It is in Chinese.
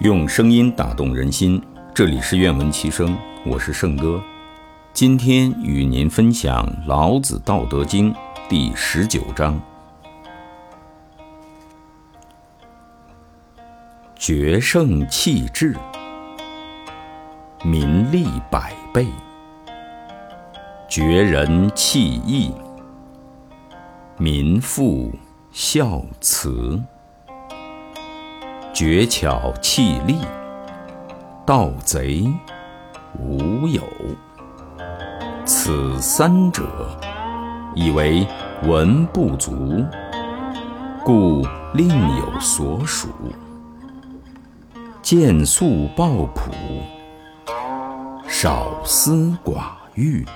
用声音打动人心，这里是愿闻其声，我是圣哥。今天与您分享《老子·道德经》第十九章：决胜气质，民利百倍；绝人弃义，民复孝慈。绝巧弃利，盗贼无有。此三者，以为文不足，故另有所属。见素抱朴，少思寡欲。